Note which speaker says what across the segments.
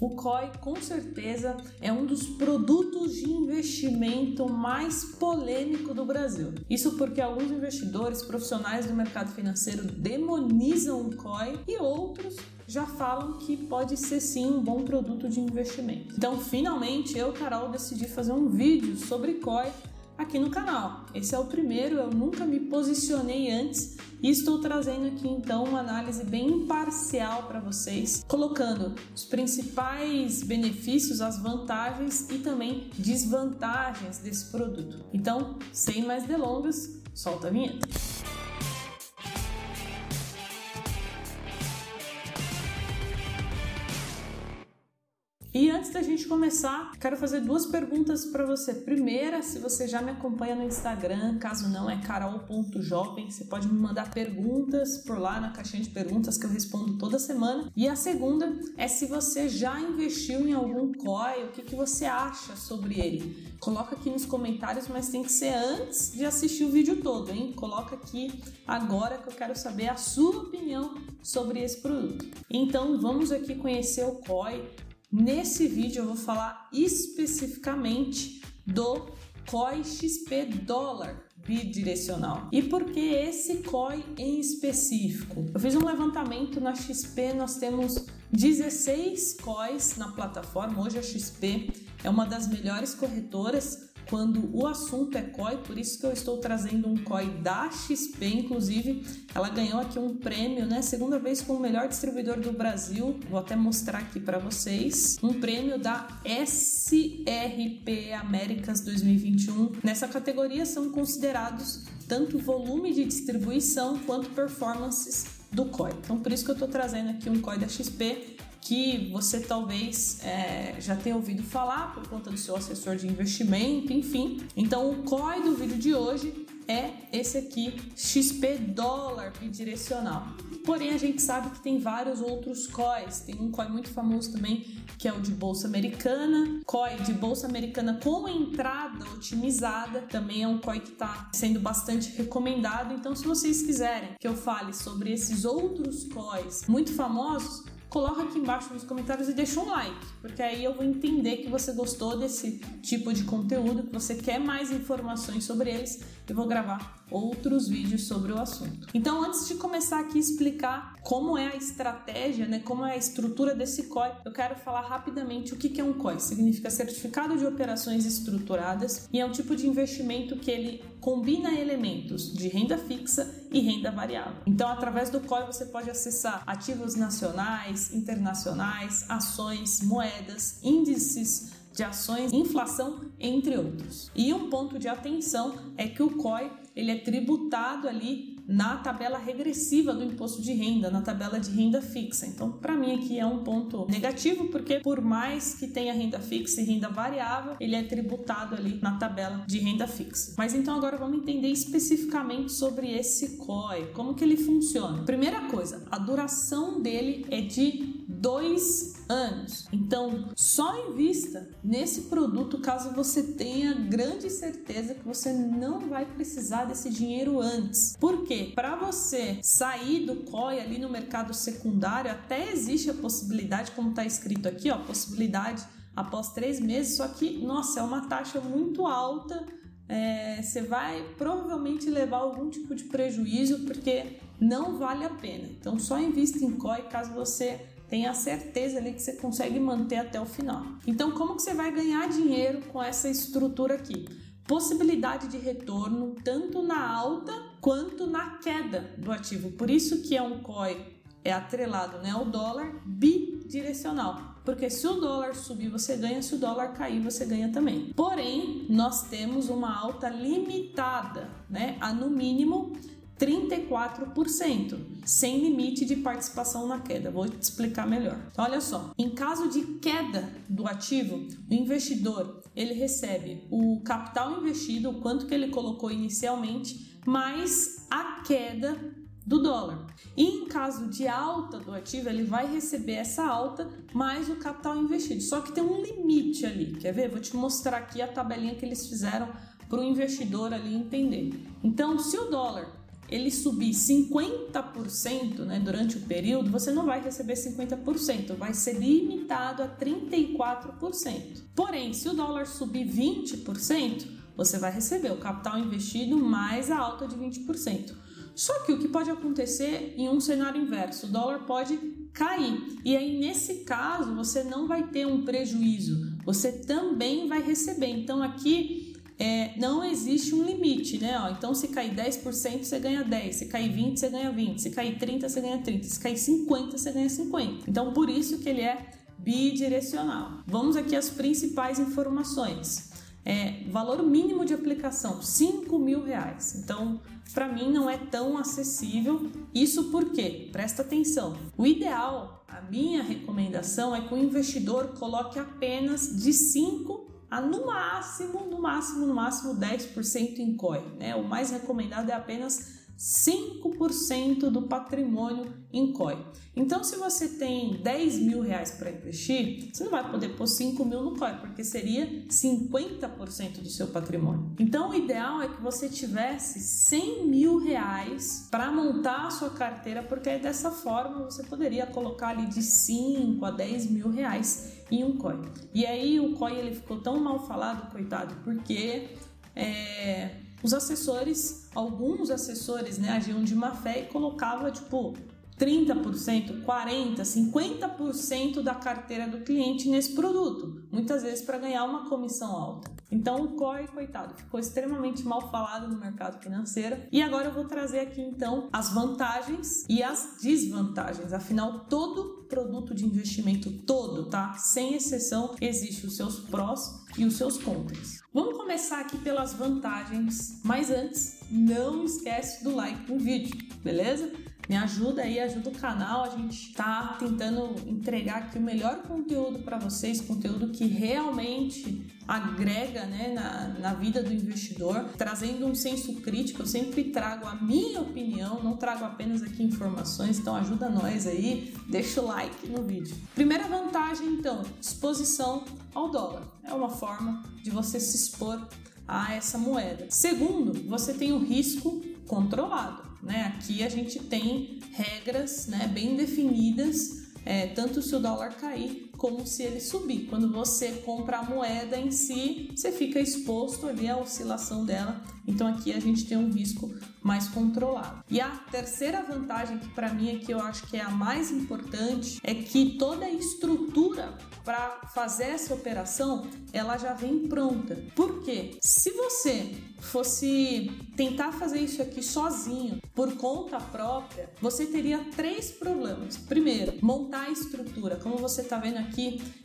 Speaker 1: O COI com certeza é um dos produtos de investimento mais polêmico do Brasil. Isso porque alguns investidores profissionais do mercado financeiro demonizam o COI e outros já falam que pode ser sim um bom produto de investimento. Então, finalmente, eu, Carol, decidi fazer um vídeo sobre COI aqui no canal. Esse é o primeiro, eu nunca me posicionei antes e estou trazendo aqui então uma análise bem imparcial para vocês, colocando os principais benefícios, as vantagens e também desvantagens desse produto. Então, sem mais delongas, solta a vinheta. E antes da gente começar, quero fazer duas perguntas para você. Primeira, se você já me acompanha no Instagram, caso não é carol.jovem, você pode me mandar perguntas por lá na caixinha de perguntas que eu respondo toda semana. E a segunda é se você já investiu em algum COI, o que, que você acha sobre ele. Coloca aqui nos comentários, mas tem que ser antes de assistir o vídeo todo, hein? Coloca aqui agora que eu quero saber a sua opinião sobre esse produto. Então vamos aqui conhecer o COI Nesse vídeo eu vou falar especificamente do COI XP dólar bidirecional. E por que esse COI em específico? Eu fiz um levantamento na XP, nós temos 16 COIs na plataforma. Hoje a XP é uma das melhores corretoras quando o assunto é COI, por isso que eu estou trazendo um COI da XP, inclusive ela ganhou aqui um prêmio, né? Segunda vez como melhor distribuidor do Brasil. Vou até mostrar aqui para vocês. Um prêmio da SRP Américas 2021. Nessa categoria são considerados tanto volume de distribuição quanto performances do COI. Então, por isso que eu estou trazendo aqui um COI da XP que você talvez é, já tenha ouvido falar por conta do seu assessor de investimento, enfim. Então, o COI do vídeo de hoje é esse aqui, XP dólar bidirecional. Porém, a gente sabe que tem vários outros COIs. Tem um COI muito famoso também, que é o de Bolsa Americana. COI de Bolsa Americana com entrada otimizada. Também é um COI que está sendo bastante recomendado. Então, se vocês quiserem que eu fale sobre esses outros COIs muito famosos, coloca aqui embaixo nos comentários e deixa um like, porque aí eu vou entender que você gostou desse tipo de conteúdo, que você quer mais informações sobre eles e vou gravar outros vídeos sobre o assunto. Então, antes de começar aqui a explicar como é a estratégia, né, como é a estrutura desse COI, eu quero falar rapidamente o que é um COI. Significa Certificado de Operações Estruturadas e é um tipo de investimento que ele combina elementos de renda fixa e renda variável. Então, através do COI você pode acessar ativos nacionais, internacionais, ações, moedas, índices de ações, inflação, entre outros. E um ponto de atenção é que o COI ele é tributado ali na tabela regressiva do imposto de renda, na tabela de renda fixa. Então, para mim aqui é um ponto negativo, porque por mais que tenha renda fixa e renda variável, ele é tributado ali na tabela de renda fixa. Mas então agora vamos entender especificamente sobre esse COI, como que ele funciona. Primeira coisa, a duração dele é de dois anos. Então, só invista nesse produto caso você tenha grande certeza que você não vai precisar desse dinheiro antes. Por quê? Para você sair do COI ali no mercado secundário, até existe a possibilidade, como está escrito aqui, ó, possibilidade após três meses, só que, nossa, é uma taxa muito alta. É, você vai provavelmente levar algum tipo de prejuízo porque não vale a pena. Então, só invista em COI caso você tenha certeza ali que você consegue manter até o final. Então, como que você vai ganhar dinheiro com essa estrutura aqui? Possibilidade de retorno tanto na alta quanto na queda do ativo. Por isso que é um COI é atrelado né, ao dólar bidirecional. Porque se o dólar subir, você ganha, se o dólar cair, você ganha também. Porém, nós temos uma alta limitada, né? A no mínimo 34%, sem limite de participação na queda. Vou te explicar melhor. Então, olha só, em caso de queda do ativo, o investidor ele recebe o capital investido, o quanto que ele colocou inicialmente, mais a queda do dólar. E em caso de alta do ativo, ele vai receber essa alta mais o capital investido. Só que tem um limite ali. Quer ver? Vou te mostrar aqui a tabelinha que eles fizeram para o investidor ali entender. Então, se o dólar ele subir 50% né, durante o período, você não vai receber 50%, vai ser limitado a 34%. Porém, se o dólar subir 20%, você vai receber o capital investido mais a alta de 20%. Só que o que pode acontecer em um cenário inverso, o dólar pode cair. E aí, nesse caso, você não vai ter um prejuízo, você também vai receber. Então, aqui é, não existe um limite, né? Ó, então, se cair 10%, você ganha 10. Se cair 20%, você ganha 20. Se cair 30%, você ganha 30. Se cair 50%, você ganha 50. Então, por isso que ele é bidirecional. Vamos aqui às principais informações. É, valor mínimo de aplicação, 5 mil reais. Então, para mim não é tão acessível. Isso porque, presta atenção, o ideal, a minha recomendação é que o investidor coloque apenas de 5 a no máximo, no máximo, no máximo 10% em COI. Né? O mais recomendado é apenas 5% do patrimônio em COI. Então, se você tem 10 mil reais para investir, você não vai poder pôr 5 mil no COI, porque seria 50% do seu patrimônio. Então, o ideal é que você tivesse 100 mil reais para montar a sua carteira, porque dessa forma você poderia colocar ali de 5 a 10 mil reais em um COI. E aí o COI ele ficou tão mal falado, coitado, porque é, os assessores, alguns assessores, né, agiam de má fé e colocava tipo 30%, 40%, 50% da carteira do cliente nesse produto, muitas vezes para ganhar uma comissão alta. Então o COI, coitado, ficou extremamente mal falado no mercado financeiro. E agora eu vou trazer aqui então as vantagens e as desvantagens. Afinal, todo produto de investimento, todo, tá? Sem exceção, existe os seus prós e os seus contras. Vamos começar aqui pelas vantagens, mas antes, não esquece do like no vídeo, beleza? Me ajuda aí, ajuda o canal. A gente tá tentando entregar aqui o melhor conteúdo para vocês, conteúdo que realmente agrega né, na, na vida do investidor, trazendo um senso crítico. Eu sempre trago a minha opinião, não trago apenas aqui informações, então ajuda nós aí, deixa o like no vídeo. Primeira vantagem, então, exposição ao dólar. É uma forma de você se expor a essa moeda. Segundo, você tem o risco controlado. Né? Aqui a gente tem regras né, bem definidas, é, tanto se o dólar cair como se ele subir. Quando você compra a moeda em si, você fica exposto ali à oscilação dela. Então aqui a gente tem um risco mais controlado. E a terceira vantagem que para mim é que eu acho que é a mais importante é que toda a estrutura para fazer essa operação ela já vem pronta. Por quê? Se você fosse tentar fazer isso aqui sozinho, por conta própria, você teria três problemas. Primeiro, montar a estrutura. Como você está vendo aqui,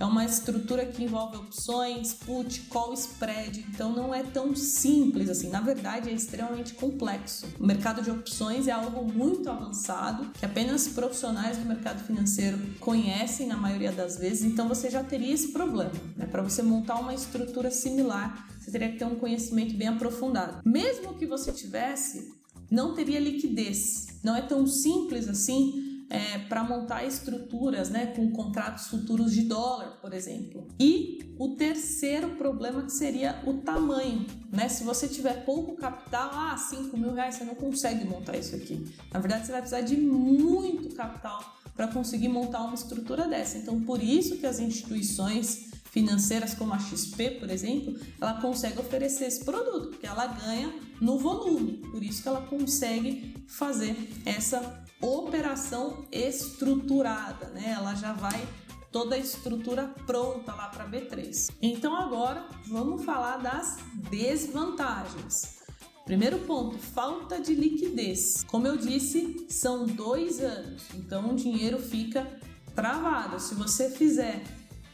Speaker 1: é uma estrutura que envolve opções, put, call, spread. Então não é tão simples assim. Na verdade, é extremamente complexo. O mercado de opções é algo muito avançado que apenas profissionais do mercado financeiro conhecem na maioria das vezes. Então você já teria esse problema. Né? Para você montar uma estrutura similar, você teria que ter um conhecimento bem aprofundado. Mesmo que você tivesse, não teria liquidez. Não é tão simples assim é, para montar estruturas né, com contratos futuros de dólar, por exemplo. E o terceiro problema que seria o tamanho. Né? Se você tiver pouco capital, ah, 5 mil reais, você não consegue montar isso aqui. Na verdade, você vai precisar de muito capital para conseguir montar uma estrutura dessa. Então, por isso que as instituições financeiras como a XP, por exemplo, ela consegue oferecer esse produto, porque ela ganha no volume. Por isso que ela consegue fazer essa operação estruturada, né? Ela já vai toda a estrutura pronta lá para B3. Então agora vamos falar das desvantagens. Primeiro ponto, falta de liquidez. Como eu disse, são dois anos, então o dinheiro fica travado. Se você fizer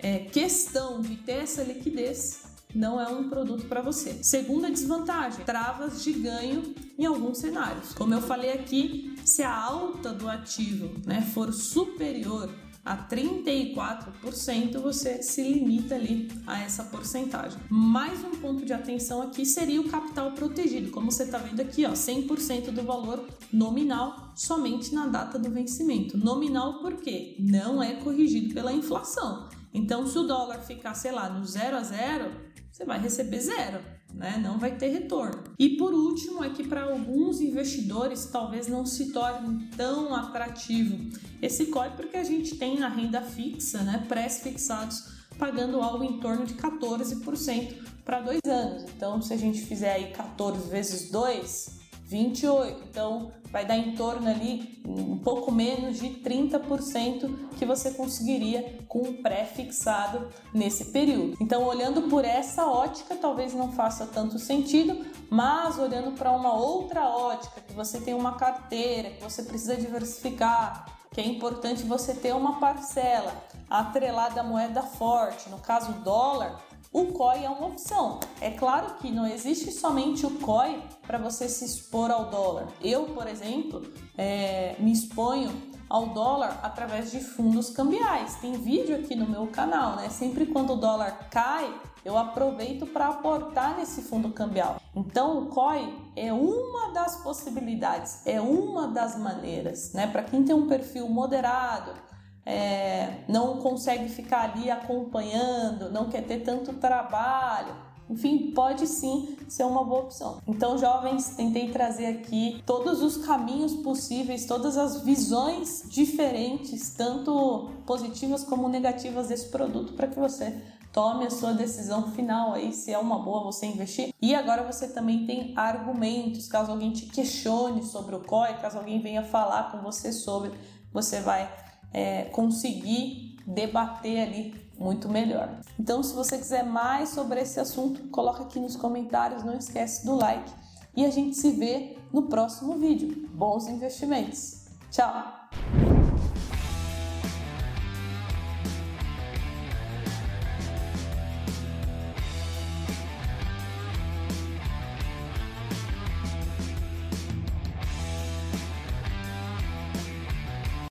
Speaker 1: é, questão de ter essa liquidez, não é um produto para você. Segunda desvantagem, travas de ganho em alguns cenários. Como eu falei aqui, se a alta do ativo né, for superior a 34%, você se limita ali a essa porcentagem. Mais um ponto de atenção aqui seria o capital protegido, como você está vendo aqui, ó, 100% do valor nominal somente na data do vencimento. Nominal porque não é corrigido pela inflação. Então, se o dólar ficar, sei lá, no 0 a 0, você vai receber zero. né? Não vai ter retorno. E por último, é que para alguns investidores talvez não se torne tão atrativo esse COI, porque a gente tem a renda fixa, né? Pré-fixados pagando algo em torno de 14% para dois anos. Então, se a gente fizer aí 14 vezes 2, 28. Então, vai dar em torno ali um pouco menos de 30% que você conseguiria com um pré-fixado nesse período. Então, olhando por essa ótica, talvez não faça tanto sentido, mas olhando para uma outra ótica, que você tem uma carteira, que você precisa diversificar, que é importante você ter uma parcela atrelada à moeda forte, no caso dólar, o COI é uma opção. É claro que não existe somente o COI para você se expor ao dólar. Eu, por exemplo, é, me exponho ao dólar através de fundos cambiais. Tem vídeo aqui no meu canal, né? Sempre quando o dólar cai, eu aproveito para aportar nesse fundo cambial. Então, o COI é uma das possibilidades, é uma das maneiras, né? Para quem tem um perfil moderado, é, não consegue ficar ali acompanhando, não quer ter tanto trabalho. Enfim, pode sim ser uma boa opção. Então, jovens, tentei trazer aqui todos os caminhos possíveis, todas as visões diferentes, tanto positivas como negativas desse produto, para que você tome a sua decisão final aí se é uma boa você investir. E agora você também tem argumentos, caso alguém te questione sobre o COI, caso alguém venha falar com você sobre, você vai é, conseguir debater ali muito melhor. Então, se você quiser mais sobre esse assunto, coloca aqui nos comentários, não esquece do like e a gente se vê no próximo vídeo. Bons investimentos. Tchau.